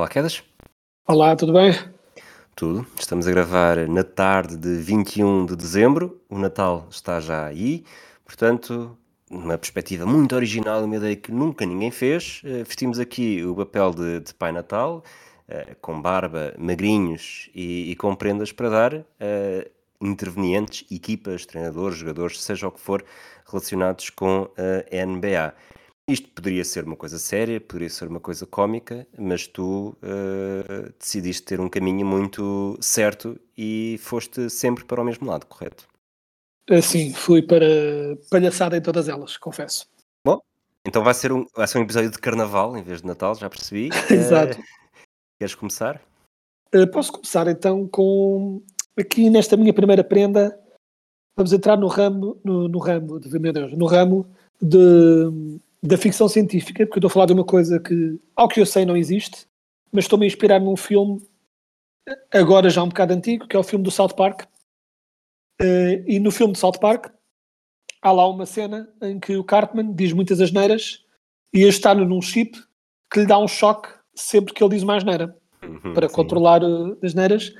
Olá, Quedas. Olá, tudo bem? Tudo. Estamos a gravar na tarde de 21 de dezembro. O Natal está já aí. Portanto, uma perspectiva muito original, uma ideia que nunca ninguém fez. Eh, Vestimos aqui o papel de, de Pai Natal, eh, com barba, magrinhos e, e com prendas para dar a intervenientes, equipas, treinadores, jogadores, seja o que for, relacionados com a NBA. Isto poderia ser uma coisa séria, poderia ser uma coisa cómica, mas tu eh, decidiste ter um caminho muito certo e foste sempre para o mesmo lado, correto? Assim, fui para palhaçada em todas elas, confesso. Bom, então vai ser um, vai ser um episódio de carnaval em vez de Natal, já percebi. Eh, Exato. queres começar? Eh, Posso começar então com aqui nesta minha primeira prenda. Vamos entrar no ramo, no, no ramo, de, meu Deus, no ramo de, da ficção científica, porque eu estou a falar de uma coisa que, ao que eu sei, não existe, mas estou-me a inspirar num filme, agora já um bocado antigo, que é o filme do South Park. Eh, e no filme do South Park há lá uma cena em que o Cartman diz muitas asneiras e este está num chip que lhe dá um choque sempre que ele diz uma asneira Uhum, para sim. controlar uh, as neiras.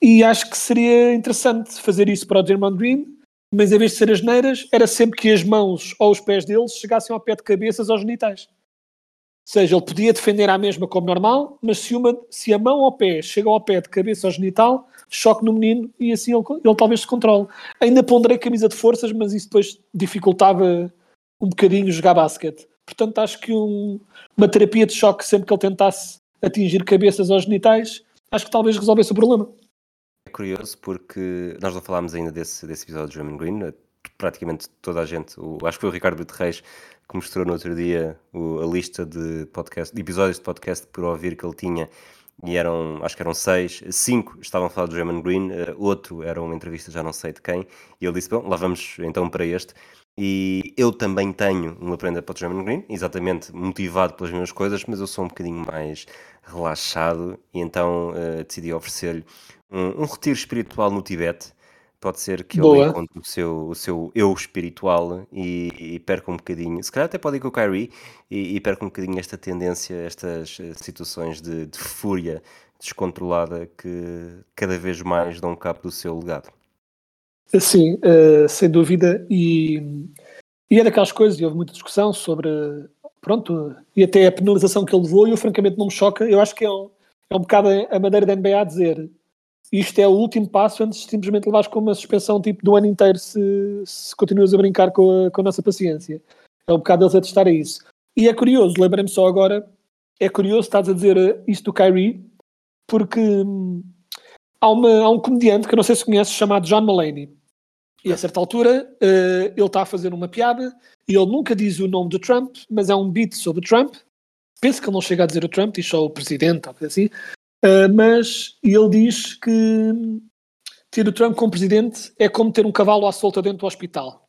E acho que seria interessante fazer isso para o Draymond Green, mas em vez de ser as neiras, era sempre que as mãos ou os pés deles chegassem ao pé de cabeças aos genitais. Ou seja, ele podia defender à mesma como normal, mas se, uma, se a mão ou o pé chega ao pé de cabeça ao genital, choque no menino e assim ele, ele talvez se controle. Ainda ponderei camisa de forças, mas isso depois dificultava um bocadinho jogar basquete. Portanto, acho que um- uma terapia de choque sempre que ele tentasse atingir cabeças aos genitais, acho que talvez resolvesse o problema. É curioso porque nós não falámos ainda desse, desse episódio de Draymond Green. eh, Praticamente toda a gente, o- acho que foi o Ricardo Brito Reis que mostrou no outro dia o- a lista de, podcast, de episódios de podcast por ouvir que ele tinha e eram, acho que eram seis, cinco estavam a falar do Draymond Green, eh, outro era uma entrevista já não sei de quem, e ele disse, bom, lá vamos então para este. E eu também tenho uma prenda para o Draymond Green, exatamente motivado pelas mesmas coisas, mas eu sou um bocadinho mais relaxado e então eh, decidi oferecer-lhe um, um retiro espiritual no Tibete. Pode ser que Boa. ele encontre o seu, o seu eu espiritual e, e perca um bocadinho, se calhar até pode ir com o Kyrie e, e perca um bocadinho esta tendência, estas eh, situações de, de fúria descontrolada que cada vez mais dão cabo do seu legado. Sim, eh, sem dúvida. E, e é daquelas coisas, e houve muita discussão sobre, pronto, e até a penalização que ele levou, e eu francamente não me choca. Eu acho que é um, é um bocado a maneira da NBA a dizer isto é o último passo antes de simplesmente levares com uma suspensão tipo do ano inteiro se, se continuas a brincar com a, com a nossa paciência. É um bocado eles a testar isso. E é curioso, lembrei-me só agora, é curioso estás a dizer eh, isto do Kyrie, porque hum, há, uma, há um comediante que eu não sei se conheces chamado John Mulaney. E a certa altura eh, ele está a fazer uma piada e ele nunca diz o nome do Trump, mas é um beat sobre Trump. Penso que ele não chega a dizer o Trump, diz só o presidente, coisa assim. Eh, mas ele diz que ter o Trump como presidente é como ter um cavalo à solta dentro do hospital.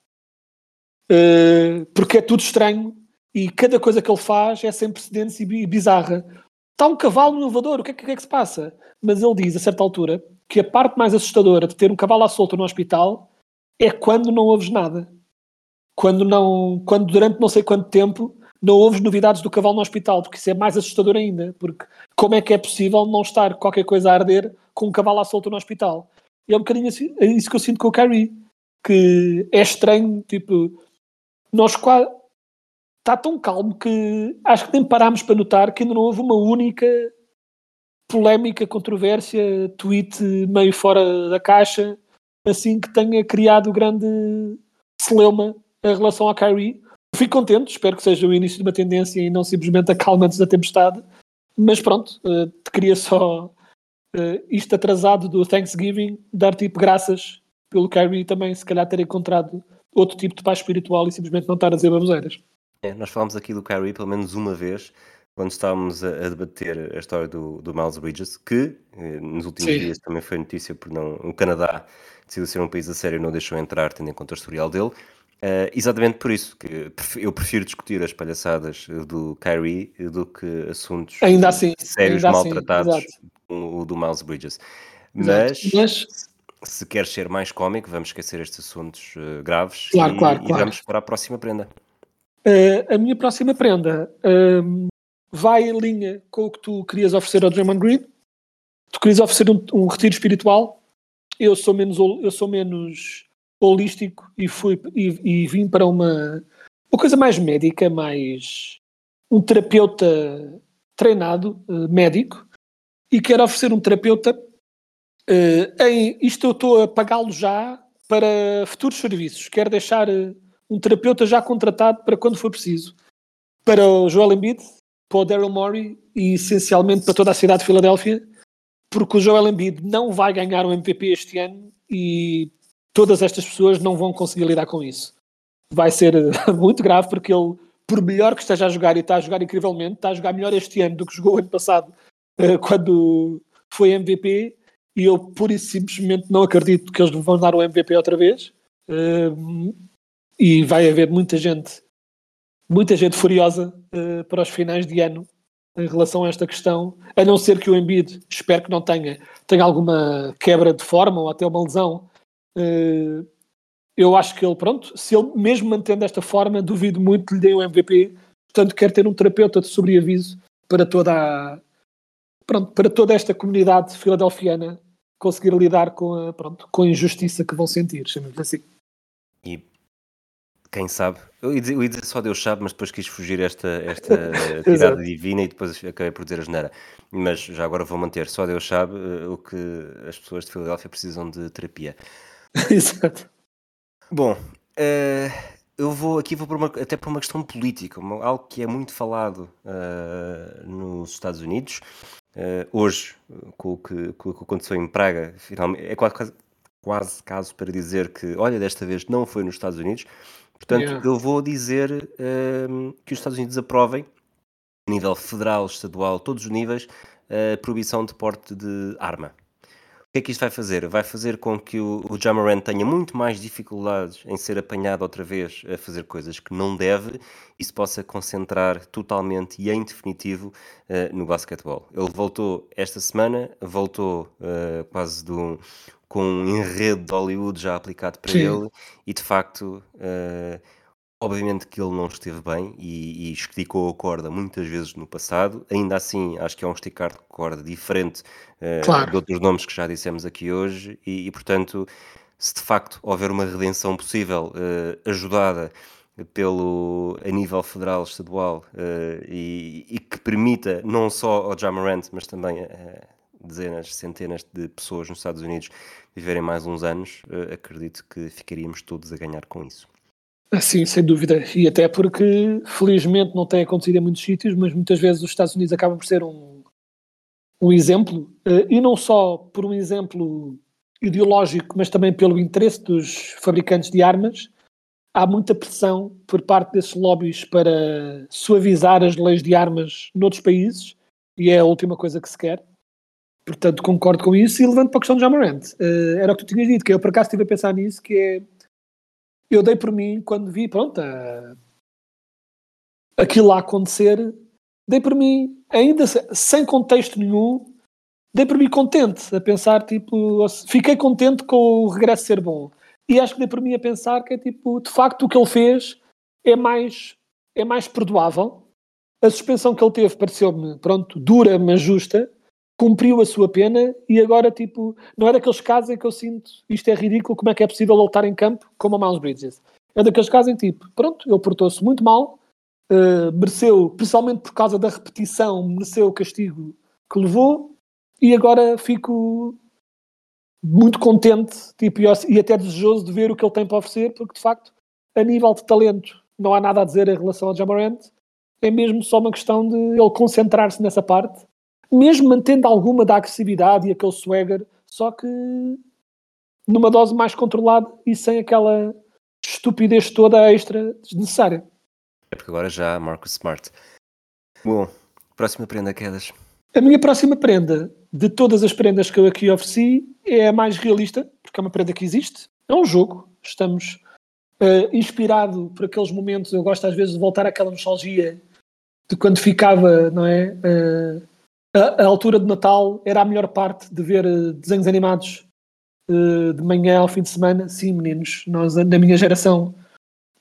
Eh, porque é tudo estranho e cada coisa que ele faz é sem precedentes e bi- bizarra. Está um cavalo no elevador, o que é, que que é que se passa? Mas ele diz, a certa altura, que a parte mais assustadora de ter um cavalo à solta no hospital é quando não ouves nada. Quando, não, quando durante não sei quanto tempo não ouves novidades do cavalo no hospital, porque isso é mais assustador ainda. Porque como é que é possível não estar qualquer coisa a arder com um cavalo à solta no hospital? E é um bocadinho assim, é isso que eu sinto com o Kyrie, que é estranho, tipo, nós quase. Está tão calmo que acho que nem parámos para notar que ainda não houve uma única polémica, controvérsia, tweet meio fora da caixa, assim que tenha criado grande celeuma em relação ao Kyrie. Fico contente, espero que seja o início de uma tendência e não simplesmente a calma antes da tempestade. Mas pronto, te queria só eh, isto atrasado do Thanksgiving dar tipo graças pelo Kyrie também, se calhar, ter encontrado outro tipo de paz espiritual e simplesmente não estar a dizer baboseiras. É, nós falámos aqui do Kyrie pelo menos uma vez, quando estávamos a, a debater a história do, do Miles Bridges, que eh, nos últimos Sim. dias também foi notícia por não. O Canadá decidiu ser um país a sério e não deixou entrar, tendo em conta o historial dele. Eh, exatamente por isso, que eu prefiro discutir as palhaçadas do Kyrie do que assuntos Ainda assim, sérios, assim, maltratados, exato. como o do Miles Bridges. Mas, Mas, se queres ser mais cómico, vamos esquecer estes assuntos eh, graves Claro, e, claro, e claro. vamos para a próxima prenda. eh, a minha próxima prenda ehm, vai em linha com o que tu querias oferecer ao Draymond Green. Tu querias oferecer um, um retiro espiritual. Eu sou menos, eu sou menos holístico e, fui, e, e vim para uma, uma coisa mais médica, mais um terapeuta treinado, eh, médico, e quero oferecer um terapeuta eh, em isto eu estou a pagá-lo já para futuros serviços. Quero deixar eh, um terapeuta já contratado para quando for preciso. Para o Joel Embiid, para o Daryl Morey e essencialmente para toda a cidade de Filadélfia, porque o Joel Embiid não vai ganhar o MVP este ano e todas estas pessoas não vão conseguir lidar com isso. Vai ser eh, muito grave porque ele, por melhor que esteja a jogar e está a jogar incrivelmente, está a jogar melhor este ano do que jogou ano passado eh, quando foi MVP e eu pura e simplesmente não acredito que eles vão dar o MVP outra vez. Um, e vai haver muita gente, muita gente furiosa uh, para os finais de ano em relação a esta questão, a não ser que o Embiid, espero que não tenha, tenha alguma quebra de forma ou até uma lesão. Uh, eu acho que ele, pronto, se ele mesmo mantendo esta forma, duvido muito que lhe dê o MVP. Portanto, quero ter um terapeuta de sobreaviso para toda a, pronto, para toda esta comunidade filadelfiana conseguir lidar com a, pronto, com a injustiça que vão sentir, chamemos assim. E quem sabe, eu ia, dizer, eu ia dizer só Deus sabe, mas depois quis fugir esta, esta tirada divina e depois acabei por dizer a geneira. Mas já agora vou manter, só Deus sabe uh, o que as pessoas de Filadélfia precisam de terapia. Exato. Bom, uh, eu vou aqui vou por uma, até por uma questão política, uma, algo que é muito falado uh, nos Estados Unidos. Hoje, com o, que, com o que aconteceu em Praga, finalmente, é quase, quase caso para dizer que, olha, desta vez não foi nos Estados Unidos. Portanto, yeah. eu vou dizer uh, que os Estados Unidos aprovem, a nível federal, estadual, todos os níveis, a proibição de porte de arma. O que é que isto vai fazer? Vai fazer com que o, o Jamoran tenha muito mais dificuldades em ser apanhado outra vez a fazer coisas que não deve e se possa concentrar totalmente e em definitivo uh, no basquetebol. Ele voltou esta semana, voltou uh, quase do, com um enredo de Hollywood já aplicado para Sim. ele e de facto, uh, obviamente que ele não esteve bem e, e, esticou a corda muitas vezes no passado. Ainda assim, acho que é um esticar de corda diferente uh, claro. de outros nomes que já dissemos aqui hoje e, e, portanto, se de facto houver uma redenção possível, uh, ajudada pelo a nível federal, estadual e, e, que permita não só ao Jamarant, mas também dezenas, centenas de pessoas nos Estados Unidos viverem mais uns anos, uh, acredito que ficaríamos todos a ganhar com isso. Sim, sem dúvida. E até porque, felizmente, não tem acontecido em muitos sítios, mas muitas vezes os Estados Unidos acabam por ser um, um exemplo, uh, e não só por um exemplo ideológico, mas também pelo interesse dos fabricantes de armas. Há muita pressão por parte desses lobbies para suavizar as leis de armas noutros países, e é a última coisa que se quer. Portanto, concordo com isso e levanto para a questão do Jamarant. Uh, era o que tu tinhas dito, que eu por acaso estive a pensar nisso, que é... Eu dei por mim, quando vi, pronto, uh, aquilo lá acontecer, dei por mim, ainda sem contexto nenhum, dei por mim contente, a pensar, tipo... Fiquei contente com o regresso ser bom. E acho que dei por mim a pensar que é, tipo, de facto, o que ele fez é mais, é mais perdoável. A suspensão que ele teve pareceu-me, pronto, dura, mas justa cumpriu a sua pena e agora, tipo, não é daqueles casos em que eu sinto isto é ridículo, como é que é possível ele estar em campo como a Miles Bridges. É daqueles casos em tipo, pronto, ele portou-se muito mal, uh, mereceu, principalmente por causa da repetição, mereceu o castigo que levou e agora fico muito contente tipo, e até desejoso de ver o que ele tem para oferecer, porque de facto, a nível de talento, não há nada a dizer em relação ao Jamarant, é mesmo só uma questão de ele concentrar-se nessa parte mesmo mantendo alguma da agressividade e aquele swagger, só que numa dose mais controlada e sem aquela estupidez toda extra desnecessária. É porque agora já Marcus Smart. Bom, próxima prenda, Quedas. A minha próxima prenda, de todas as prendas que eu aqui ofereci, é a mais realista, porque é uma prenda que existe. É um jogo. Estamos uh, inspirado por aqueles momentos. Eu gosto às vezes de voltar àquela nostalgia de quando ficava, não é? Uh, a, a, altura de Natal era a melhor parte de ver uh, desenhos animados de manhã ao fim de semana. Sim, meninos, nós na minha geração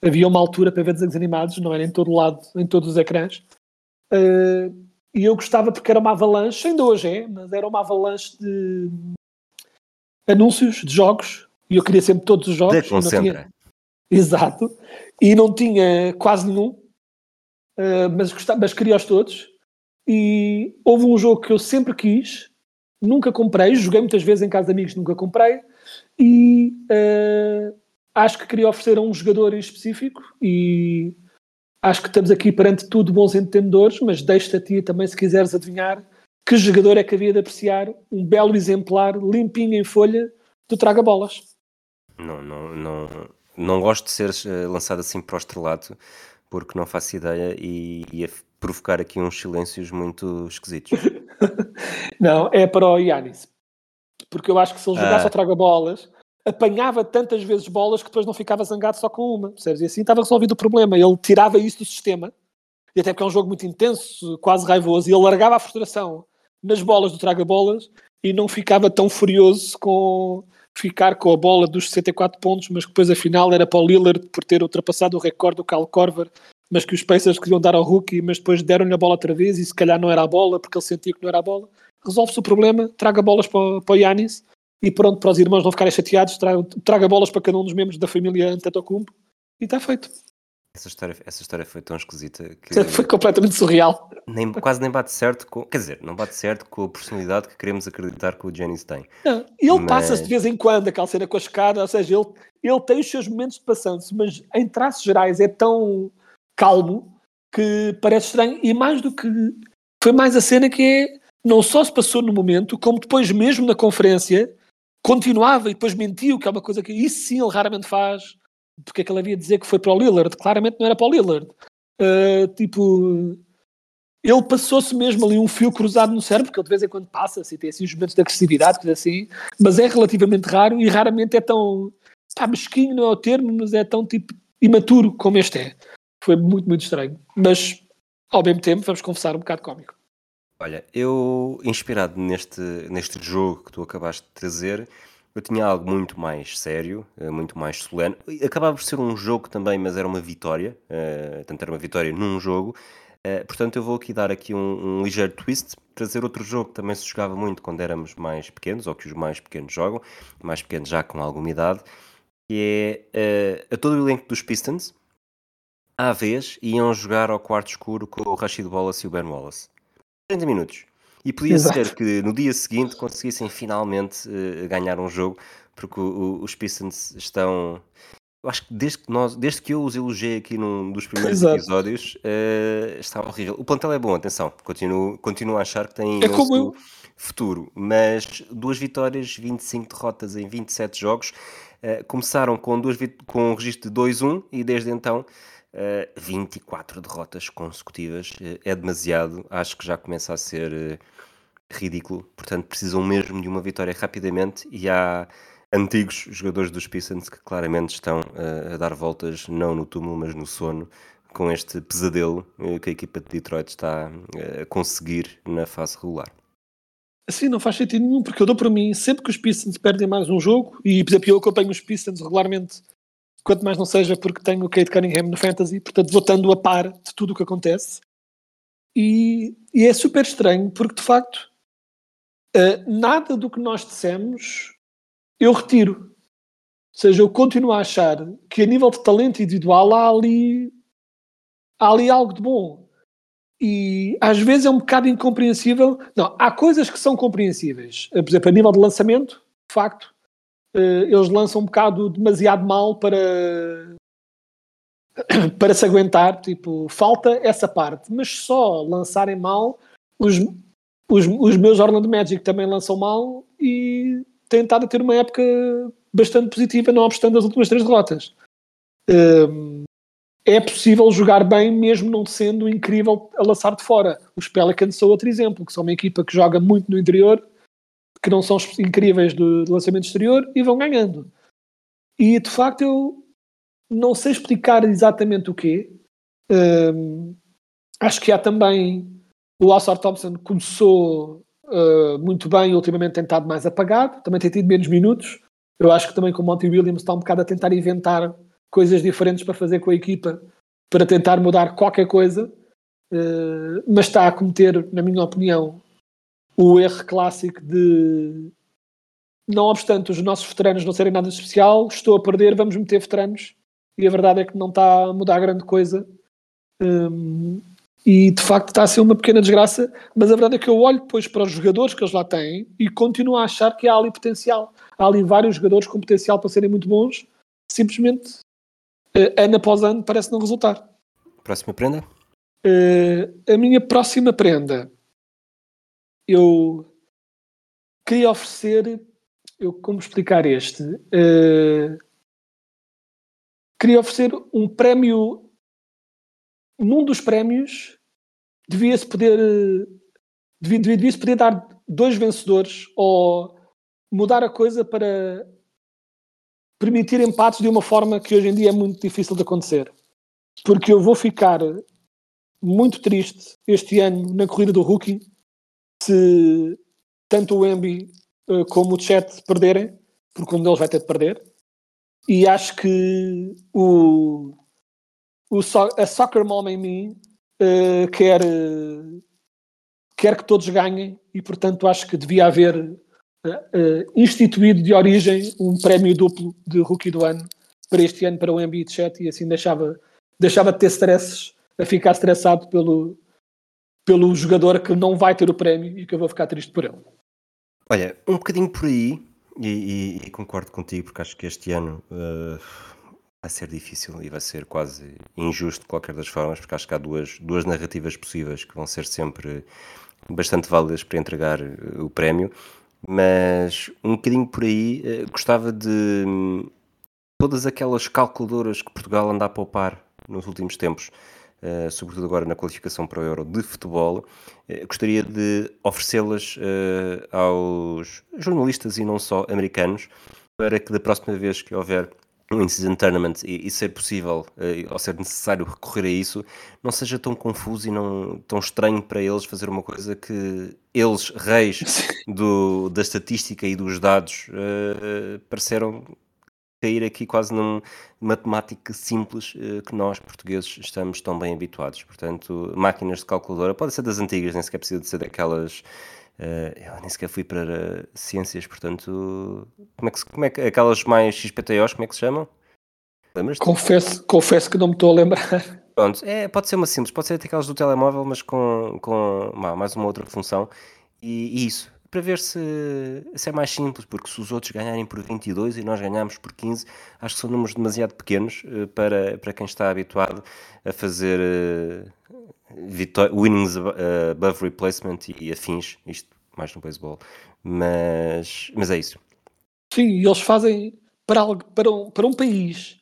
havia uma altura para ver desenhos animados, não era em todo lado, em todos os ecrãs. Uh, e eu gostava porque era uma avalanche, ainda hoje é, mas era uma avalanche de anúncios de jogos e eu queria sempre todos os jogos. Tinha... Exato. E não tinha quase nenhum, mas, gostava, mas queria-os todos. E houve um jogo que eu sempre quis, nunca comprei, joguei muitas vezes em casa de amigos, nunca comprei, e uh, acho que queria oferecer a um jogador em específico e acho que estamos aqui perante tudo bons entendedores, mas deixo-te a ti também se quiseres adivinhar que jogador é que havia de apreciar um belo exemplar limpinho em folha do Traga Bolas. Não, não, não, não gosto de ser eh, lançado assim para o estrelato porque não faço ideia e ia provocar aqui uns silêncios muito esquisitos. não, é para o Yanis. Porque eu acho que se ele jogasse ah. ao Traga Bolas apanhava tantas vezes bolas que depois não ficava zangado só com uma, percebes? E assim estava resolvido o problema. Ele tirava isso do sistema, e até porque é um jogo muito intenso, quase raivoso, e ele largava a frustração nas bolas do traga-bolas e não ficava tão furioso com ficar com a bola dos 64 pontos, mas que depois afinal era para o Lillard por ter ultrapassado o recorde do Cal Corver, mas que os Pacers queriam dar ao rookie, mas depois deram-lhe a bola outra vez e se calhar não era a bola, porque ele sentia que não era a bola. Resolve-se o problema, traga bolas para, para o Yanis e pronto, para os irmãos não ficarem chateados, traga, traga bolas para cada um dos membros da família Antetokounmpo e está feito. Essa história, essa história foi tão esquisita que foi completamente surreal. Nem, quase nem bate certo com, quer dizer, não bate certo com a personalidade que queremos acreditar que o Jennings tem. Não, ele mas... passa-se de vez em quando aquela cena com a escada, ou seja, ele, ele tem os seus momentos de passando-se, mas em traços gerais é tão calmo que parece estranho e mais do que foi mais a cena que é não só se passou no momento, como depois mesmo na conferência continuava e depois mentiu, que é uma coisa que isso sim ele raramente faz, porque é que ele havia de dizer que foi para o Lillard, claramente não era para o Lillard. Uh, tipo, ele passou-se mesmo ali um fio cruzado no cérebro, porque ele de vez em quando passa-se tem assim os momentos de agressividade, coisa assim, mas é relativamente raro e raramente é tão, pá, mesquinho não é o termo, mas é tão tipo imaturo como este é. Foi muito, muito estranho. Mas, ao mesmo tempo, vamos confessar, um bocado cómico. Olha, eu, inspirado neste, neste jogo que tu acabaste de trazer, eu tinha algo muito mais sério, eh, muito mais solene. Acabava por ser um jogo também, mas era uma vitória, uh, tanto era uma vitória num jogo. Uh, portanto, eu vou aqui dar aqui um, um, ligeiro twist, trazer outro jogo que também se jogava muito quando éramos mais pequenos, ou que os mais pequenos jogam, mais pequenos já com alguma idade, que é uh, a todo o elenco dos Pistons, à vez, iam jogar ao quarto escuro com o Rashid Wallace e o Ben Wallace. 30 minutos. E podia Exato. ser que no dia seguinte conseguissem finalmente uh, ganhar um jogo, porque o, o, os Pistons estão. Eu acho que desde que, nós, desde que eu os elogiei aqui num dos primeiros Exato. episódios, uh, está horrível. O plantel é bom, atenção, continuo, continuo a achar que tem é como eu. futuro, mas duas vitórias, 25 derrotas em 27 jogos. Uh, começaram com, duas, com um registro de 2-1 e desde então uh, eh, 24 derrotas consecutivas uh, é demasiado, acho que já começa a ser uh, ridículo, portanto precisam mesmo de uma vitória rapidamente. E há antigos jogadores dos Pistons que claramente estão a dar voltas não no túmulo mas no sono com este pesadelo que a equipa de Detroit está a conseguir na fase regular. Assim não faz sentido nenhum, porque eu dou para mim, sempre que os Pistons perdem mais um jogo, e por exemplo eu acompanho os Pistons regularmente quanto mais não seja porque tenho o Kate Cunningham no Fantasy, portanto vou estando a par de tudo o que acontece. E, e é super estranho porque de facto uh, nada do que nós dissemos eu retiro. Ou seja, eu continuo a achar que a nível de talento individual há ali, há ali algo de bom. E às vezes é um bocado incompreensível. Não, há coisas que são compreensíveis. Por exemplo, a nível de lançamento, de facto, eles lançam um bocado demasiado mal para para se aguentar, tipo, falta essa parte, mas só lançarem mal, os, os, os meus Orlando Magic também lançam mal e têm estado a ter uma época bastante positiva, não obstante as últimas três derrotas. Um, é possível jogar bem mesmo não sendo incrível a lançar de fora. Os Pelicans são outro exemplo, que são uma equipa que joga muito no interior, que não são incríveis do lançamento exterior e vão ganhando. E de facto eu não sei explicar exatamente o quê. Um, acho que há também o Alçar Thompson começou uh, muito bem, ultimamente tem estado mais apagado, também tem tido menos minutos. Eu acho que também com o Monty Williams está um bocado a tentar inventar coisas diferentes para fazer com a equipa, para tentar mudar qualquer coisa, uh, mas está a cometer, na minha opinião, o erro clássico de não obstante os nossos veteranos não serem nada especial, estou a perder, vamos meter veteranos. E a verdade é que não está a mudar grande coisa. Um, e de facto está a ser uma pequena desgraça, mas a verdade é que eu olho depois para os jogadores que eles lá têm e continuo a achar que há ali potencial. Há ali vários jogadores com potencial para serem muito bons, simplesmente uh, ano após ano parece não resultar. Próxima prenda? Uh, a minha próxima prenda eu queria oferecer eu como explicar este? Uh, queria oferecer um prémio. Num dos prémios devia-se poder devia, devia, poder dar dois vencedores ou mudar a coisa para permitir empates de uma forma que hoje em dia é muito difícil de acontecer. Porque eu vou ficar muito triste este ano na corrida do rookie se tanto o Embi eh, como o chat perderem, porque um deles vai ter de perder. E acho que o, o a Soccer Mom em mim uh, quer, quer que todos ganhem e, portanto, acho que devia haver uh, instituído de origem um prémio duplo de Rookie do ano para este ano para o Embiid Chat e assim deixava, deixava de ter stresses a ficar estressado pelo, pelo jogador que não vai ter o prémio e que eu vou ficar triste por ele. Olha, um bocadinho por aí, e, e, e concordo contigo, porque acho que este ano uh, vai ser difícil e vai ser quase injusto de qualquer das formas, porque acho que há duas, duas narrativas possíveis que vão ser sempre bastante válidas para entregar uh, o prémio, mas um bocadinho por aí uh, gostava de um, todas aquelas calculadoras que Portugal anda a poupar nos últimos tempos. Uh, sobretudo agora na qualificação para o Euro de futebol, uh, gostaria de oferecê-las uh, aos jornalistas e não só americanos, para que da próxima vez que houver um in-season tournament e, e, ser possível ou ser necessário recorrer a isso, não seja tão confuso e não tão estranho para eles fazer uma coisa que eles, reis do, da estatística e dos dados, pareceram cair aqui quase numa matemática simples uh, que nós, portugueses, estamos tão bem habituados. Portanto, máquinas de calculadora, pode ser das antigas, nem sequer precisa de ser daquelas. Uh, eu nem sequer fui para ciências, portanto. Como é que, como é que aquelas mais XPTOs, como é que se chamam? Confesso, confesso que não me estou a lembrar. Pronto, é, pode ser uma simples, pode ser aquelas do telemóvel, mas com, com mais uma outra função. E, e isso, para ver se, se é mais simples, porque se os outros ganharem por 22 e nós ganharmos por 15, acho que são números demasiado pequenos uh, para, para quem está habituado a fazer uh, winnings above replacement e, afins, isto mais no beisebol, mas, mas é isso. Sim, eles fazem para, para, um, para um país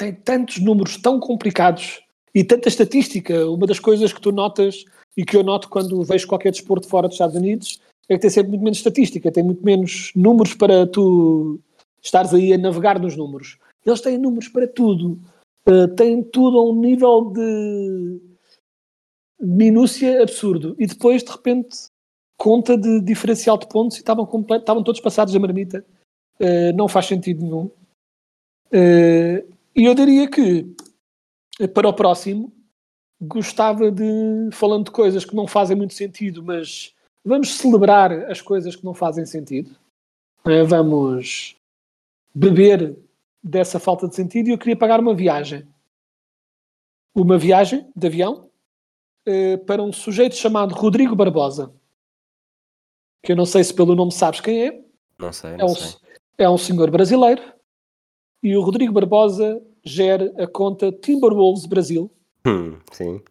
tem tantos números tão complicados e tanta estatística, uma das coisas que tu notas e que eu noto quando vejo qualquer desporto fora dos Estados Unidos é que tem sempre muito menos estatística, tem muito menos números para tu estares aí a navegar nos números. Eles têm números para tudo, uh, têm tudo a um nível de minúcia absurdo. E depois, de repente, conta de diferencial de pontos e estavam, complet... estavam todos passados a marmita. Uh, não faz sentido nenhum. Uh, e eu diria que, para o próximo, gostava de, falando de coisas que não fazem muito sentido, mas Vamos celebrar as coisas que não fazem sentido. Eh, vamos beber dessa falta de sentido e eu queria pagar uma viagem. Uma viagem de avião eh, para um sujeito chamado Rodrigo Barbosa. Que eu não sei se pelo nome sabes quem é. Não sei, não é um, sei. É um senhor brasileiro. E o Rodrigo Barbosa gera a conta Timberwolves Brasil. Hum, sim.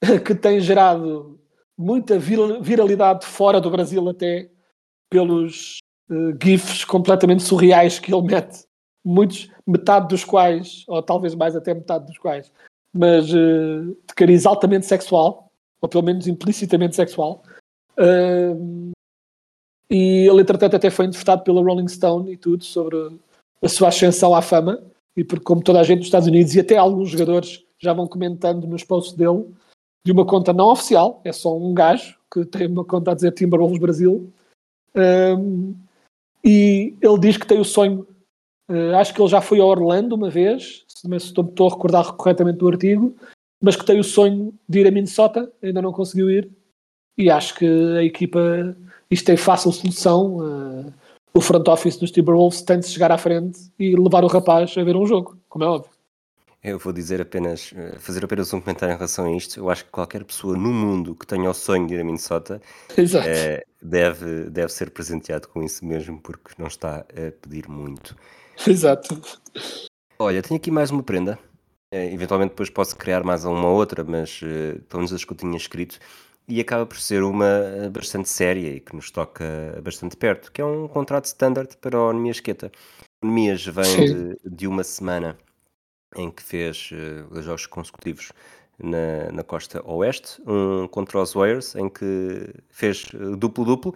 Que tem gerado muita viralidade fora do Brasil até pelos uh, GIFs completamente surreais que ele mete, muitos, metade dos quais, ou talvez mais até metade dos quais, mas uh, de cariz altamente sexual, ou pelo menos implicitamente sexual. Uh, e ele, entretanto, até foi entrevistado pela Rolling Stone e tudo sobre a sua ascensão à fama. E porque, como toda a gente nos Estados Unidos e até alguns jogadores já vão comentando nos posts dele, de uma conta não oficial, é só um gajo que tem uma conta a dizer Timberwolves Brasil. Um, e ele diz que tem o sonho. Uh, acho que ele já foi a Orlando uma vez, se estou a recordar corretamente do artigo, mas que tem o sonho de ir a Minnesota, ainda não conseguiu ir. E acho que a equipa isto tem fácil solução. Uh, o front office dos Timberwolves tem de chegar à frente e levar o rapaz a ver um jogo, como é óbvio. Eu vou dizer apenas, eh, fazer apenas um comentário em relação a isto. Eu acho que qualquer pessoa no mundo que tenha o sonho de ir a Minnesota é, deve, deve ser presenteado com isso mesmo, porque não está a pedir muito. Exato. Olha, tenho aqui mais uma prenda. É, eventualmente depois posso criar mais uma outra, mas uh, pelo menos as que eu tinha escrito e acaba por ser uma eh, bastante séria e que nos toca bastante perto, que é um contrato standard para o Nemias Queta. O Nemias vem de, de, uma semana em que fez uh, jogos consecutivos na, na costa oeste, um contra os Warriors, em que fez duplo-duplo,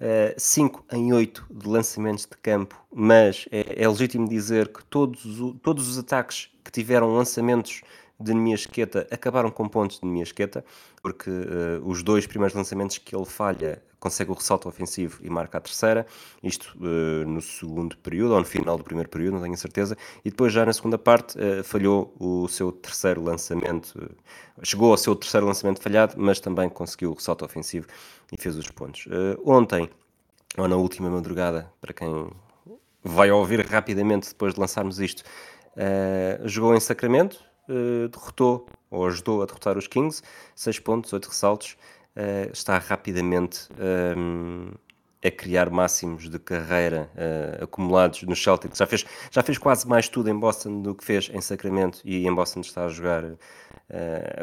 uh, 5 em 8 de lançamentos de campo, mas é, é legítimo dizer que todos, todos os ataques que tiveram lançamentos de Nemiasqueta acabaram com pontos de Nemiasqueta, porque uh, os dois primeiros lançamentos que ele falha consegue o ressalto ofensivo e marca a terceira, isto uh, no segundo período, ou no final do primeiro período, não tenho certeza, e depois já na segunda parte uh, falhou o seu terceiro lançamento, chegou ao seu terceiro lançamento falhado, mas também conseguiu o ressalto ofensivo e fez os pontos. ontem, ou na última madrugada, para quem vai ouvir rapidamente depois de lançarmos isto, jogou em Sacramento, uh, derrotou, ou ajudou a derrotar os Kings, 6 pontos, 8 ressaltos, uh, está rapidamente um, ehm, a criar máximos de carreira uh, acumulados no Celtics. Já fez, já fez quase mais tudo em Boston do que fez em Sacramento e em Boston está a jogar uh,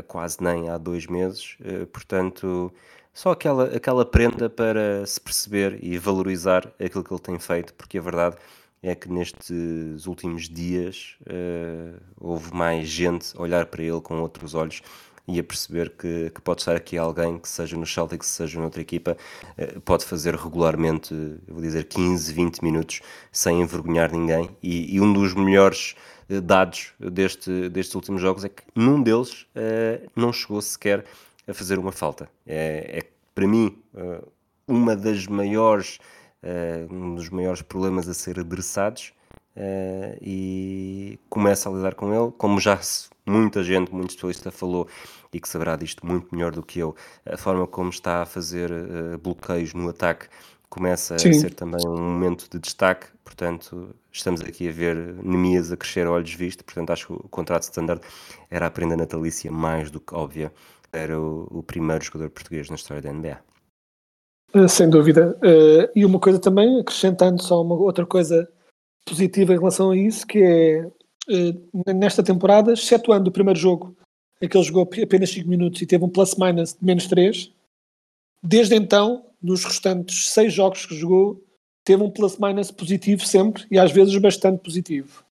quase nem há dois meses. Uh, portanto, só aquela, aquela prenda para se perceber e valorizar aquilo que ele tem feito, porque a verdade é que nestes últimos dias uh, houve mais gente a olhar para ele com outros olhos e a perceber que, que pode estar aqui alguém que seja no Celtics, seja noutra equipa, uh, pode fazer regularmente, vou dizer 15, 20 minutos sem envergonhar ninguém e, e um dos melhores uh, dados deste, destes últimos jogos é que num deles não chegou sequer a fazer uma falta. É, é para mim uma das maiores uh, um dos maiores problemas a ser adressados uh, e começa a lidar com ele, como já muita gente, muito especialista falou e que saberá disto muito melhor do que eu, a forma como está a fazer uh, bloqueios no ataque começa Sim. a ser também um momento de destaque, portanto estamos aqui a ver Nemias a crescer a olhos vistos, portanto acho que o contrato standard era a prenda natalícia mais do que óbvia, era o, o primeiro jogador português na história da NBA. Eh, sem dúvida. Uh, e uma coisa também, acrescentando só uma outra coisa positiva em relação a isso, que é uh, nesta temporada, excetuando o primeiro jogo, em que ele jogou apenas 5 minutos e teve um plus-minus de menos 3, desde então, nos restantes 6 jogos que jogou, teve um plus-minus positivo sempre e às vezes bastante positivo.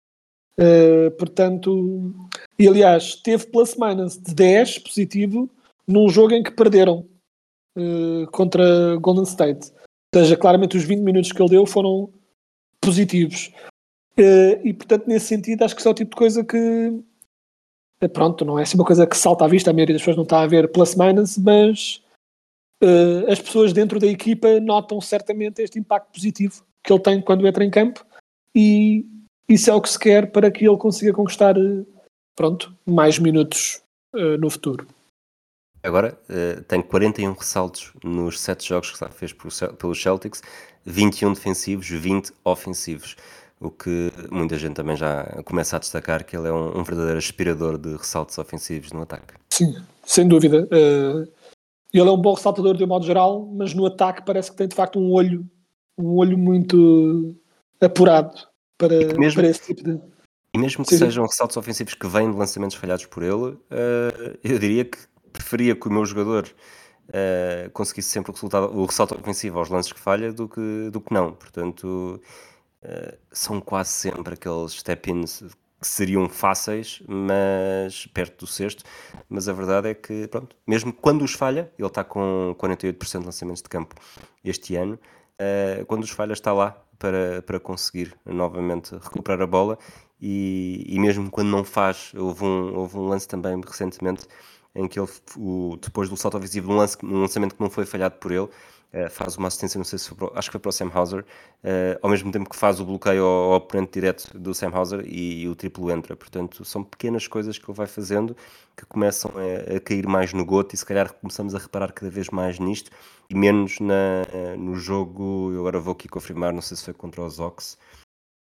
Uh, portanto, e aliás, teve plus-minus de 10 positivo num jogo em que perderam uh, contra Golden State. Ou seja, claramente os 20 minutos que ele deu foram positivos. Uh, e portanto, nesse sentido, acho que isso é o tipo de coisa que eh, pronto, não é assim uma coisa que salta à vista, a maioria das pessoas não está a ver plus-minus, mas uh, as pessoas dentro da equipa notam certamente este impacto positivo que ele tem quando entra em campo e isso é o que se quer para que ele consiga conquistar pronto, mais minutos uh, no futuro. Agora uh, tem 41 ressaltos nos 7 jogos que fez pelos Celtics, 21 defensivos, 20 ofensivos. O que muita gente também já começa a destacar que ele é um, um verdadeiro aspirador de ressaltos ofensivos no ataque. Sim, sem dúvida. Uh, ele é um bom ressaltador de um modo geral, mas no ataque parece que tem de facto um olho, um olho muito apurado para, mesmo, para esse tipo de. E mesmo que Sim. sejam ressaltos ofensivos que vêm de lançamentos falhados por ele, uh, eu diria que preferia que o meu jogador uh, conseguisse sempre o, resultado, o ressalto ofensivo aos lances que falha do que, do que não. Portanto, uh, são quase sempre aqueles step-ins que seriam fáceis, mas perto do sexto. Mas a verdade é que, pronto, mesmo quando os falha, ele está com 48% de lançamentos de campo este ano. Uh, quando os falha, está lá para, para conseguir novamente recuperar a bola. E, e mesmo quando não faz, houve um, houve um lance também recentemente em que ele, o, depois do salto ofensivo, um, lance, um lançamento que não foi falhado por ele, uh, faz uma assistência, não sei se foi, acho que foi para o Sam Hauser, uh, ao mesmo tempo que faz o bloqueio ao, ao oponente direto do Sam Hauser e, e, o triplo entra. Portanto, são pequenas coisas que ele vai fazendo que começam a, a, cair mais no goto e se calhar começamos a reparar cada vez mais nisto e menos na, uh, no jogo, eu agora vou aqui confirmar, não sei se foi contra os Ox,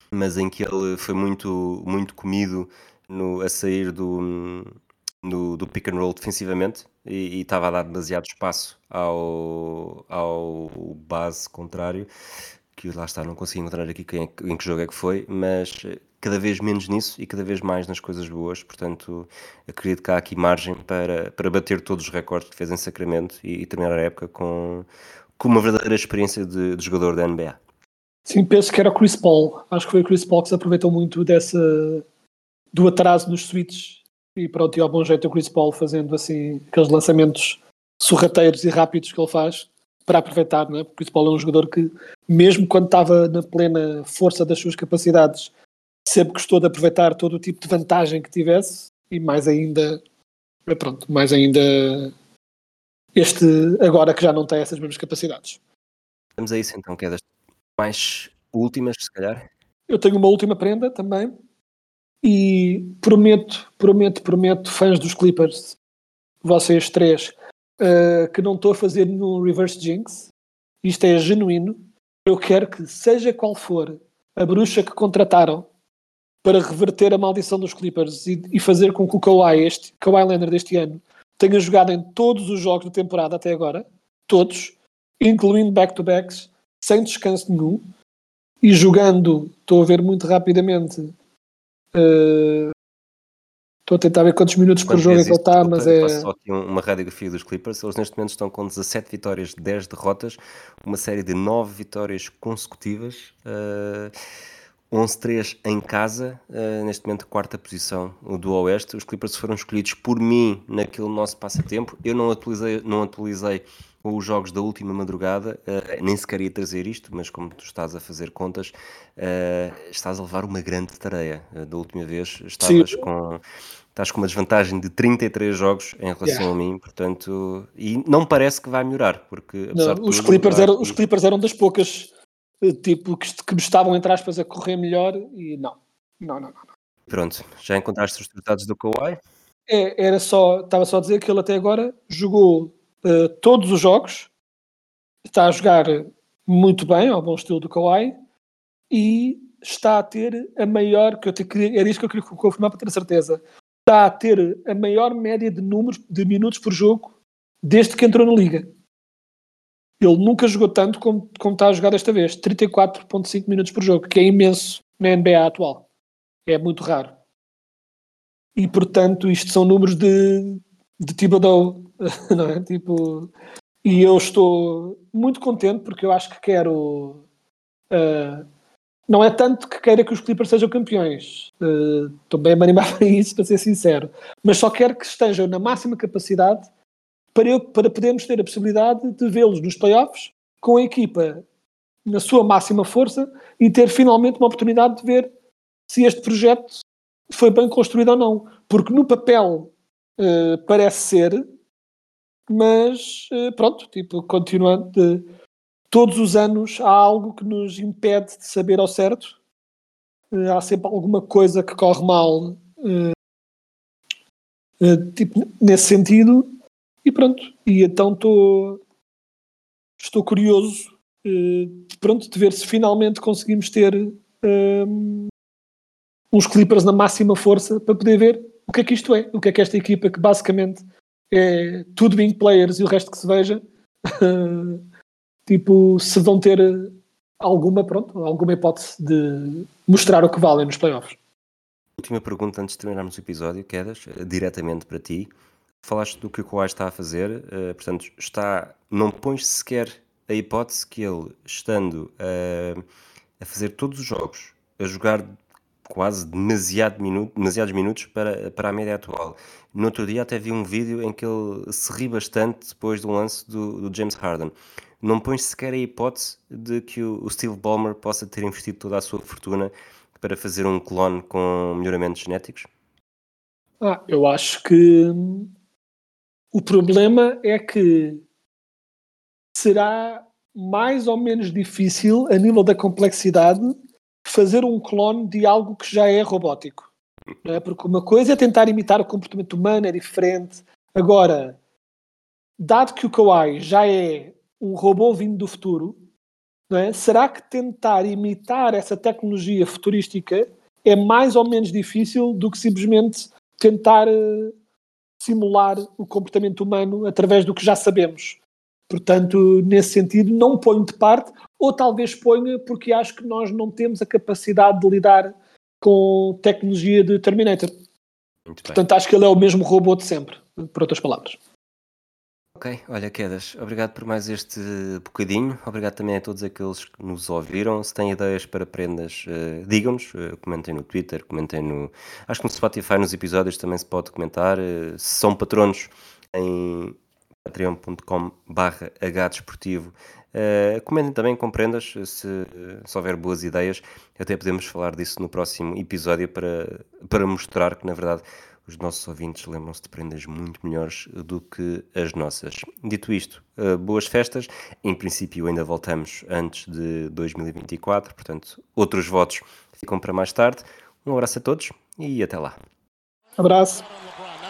mas em que ele foi muito, muito comido no, a sair do, do, do pick and roll defensivamente e, estava a dar demasiado espaço ao, ao base contrário, que lá está, não consigo encontrar aqui quem, é em que jogo é que foi, mas cada vez menos nisso e cada vez mais nas coisas boas, portanto acredito que há aqui margem para, para bater todos os recordes que fez em Sacramento e, e terminar a época com, com uma verdadeira experiência de, de jogador da NBA. Sim, penso que era Chris Paul. Acho que foi o Chris Paul que se aproveitou muito dessa do atraso nos switches e pronto, e ao bom jeito o Chris Paul fazendo assim aqueles lançamentos sorrateiros e rápidos que ele faz para aproveitar, não é? Porque o Chris Paul é um jogador que, mesmo quando estava na plena força das suas capacidades, sempre gostou de aproveitar todo o tipo de vantagem que tivesse e mais ainda, pronto, mais ainda este agora que já não tem essas mesmas capacidades. Vamos a isso então, que é das mais últimas, se calhar. Eu tenho uma última prenda também, e prometo, prometo, prometo, fãs dos Clippers, vocês três, uh, que não estou a fazer no reverse jinx. Isto é genuíno. Eu quero que, seja qual for a bruxa que contrataram para reverter a maldição dos Clippers e, e fazer com que o Kawhi, este, Kawhi Leonard deste ano, tenha jogado em todos os jogos da temporada até agora, todos, incluindo back-to-backs, sem descanso nenhum, e jogando, estou a ver muito rapidamente, Estou uh, a tentar ver quantos minutos por jogo é que ele está, mas é. Só aqui uma radiografia dos Clippers. Eles neste momento estão com 17 vitórias, 10 derrotas, uma série de 9 vitórias consecutivas. Uh, 11-3 em casa, uh, neste momento quarta posição do Oeste. Os Clippers foram escolhidos por mim naquele nosso passatempo. Eu não atualizei, não atualizei os jogos da última madrugada, uh, nem sequer ia trazer isto, mas como tu estás a fazer contas, uh, estás a levar uma grande tarefa. Uh, da última vez estavas Sim. com estás com uma desvantagem de 33 jogos em relação yeah. a mim, portanto, e não parece que vai melhorar, porque não, os, tudo, Clippers eram, os Clippers eram das poucas tipo que, que me estavam entre aspas a correr melhor e não, não, não, não. Pronto, já encontraste os resultados do Kawhi? É, era só, estava só a dizer que ele até agora jogou uh, todos os jogos, está a jogar muito bem, ao bom estilo do Kawhi, e está a ter a maior, que eu te, era isso que eu queria confirmar para ter certeza, está a ter a maior média de números de minutos por jogo desde que entrou na liga. Ele nunca jogou tanto como, como está a jogar desta vez, 34.5 minutos por jogo, que é imenso na NBA atual. É muito raro. E portanto, isto são números de, de Thibodeau, não é? Tipo, e eu estou muito contente porque eu acho que quero. Uh, não é tanto que queira que os Clippers sejam campeões, uh, estou bem a animar para isso, para ser sincero, mas só quero que estejam na máxima capacidade para, eu, para podermos ter a possibilidade de vê-los nos playoffs com a equipa na sua máxima força e ter finalmente uma oportunidade de ver se este projeto foi bem construído ou não. Porque no papel uh, parece ser, mas uh, pronto, tipo, continuando, todos os anos há algo que nos impede de saber ao certo. Uh, há sempre alguma coisa que corre mal, tipo, nesse sentido. E pronto, e então estou estou curioso pronto, de ver se finalmente conseguimos ter um, uns Clippers na máxima força para poder ver o que é que isto é, o que é que esta equipa que basicamente é tudo being players e o resto que se veja, tipo, se vão ter alguma, pronto, alguma hipótese de mostrar o que valem nos playoffs. Última pergunta antes de terminarmos o episódio, Quedas, diretamente para ti. falaste do que o Kawhi está a fazer, uh, portanto, está, não pões sequer a hipótese que ele, estando a fazer todos os jogos, a jogar quase demasiado minuto, demasiados minutos para, para a média atual. No outro dia até vi um vídeo em que ele se ri bastante depois do lance do, do James Harden. Não pões sequer a hipótese de que o, o Steve Ballmer possa ter investido toda a sua fortuna para fazer um clone com melhoramentos genéticos? Ah, eu acho que o problema é que será mais ou menos difícil, a nível da complexidade, fazer um clone de algo que já é robótico. É? Porque uma coisa é tentar imitar o comportamento humano, é diferente. Agora, dado que o Kawhi já é um robô vindo do futuro, é? será que tentar imitar essa tecnologia futurística é mais ou menos difícil do que simplesmente tentar uh, simular o comportamento humano através do que já sabemos. Portanto, nesse sentido, não ponho de parte, ou talvez ponha porque acho que nós não temos a capacidade de lidar com tecnologia de Terminator. Portanto, acho que ele é o mesmo robô de sempre, por outras palavras. Ok, olha, Quedas, obrigado por mais este bocadinho. Obrigado também a todos aqueles que nos ouviram. Se têm ideias para prendas, uh, digam-nos. Uh, comentem no Twitter, comentem no. Acho que no Spotify, nos episódios, também se pode comentar. Uh, se são patronos em patreon.com/barra hdesportivo. Uh, comentem também com prendas, se, se houver boas ideias. Até podemos falar disso no próximo episódio para, para mostrar que, na verdade, os nossos ouvintes lembram-se de prendas muito melhores do que as nossas. Dito isto, uh, boas festas. Em princípio, ainda voltamos antes de 2024, portanto, outros votos ficam para mais tarde. Um abraço a todos e até lá. Abraço.